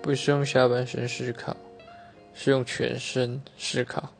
不是用下半身思考是用全身思考。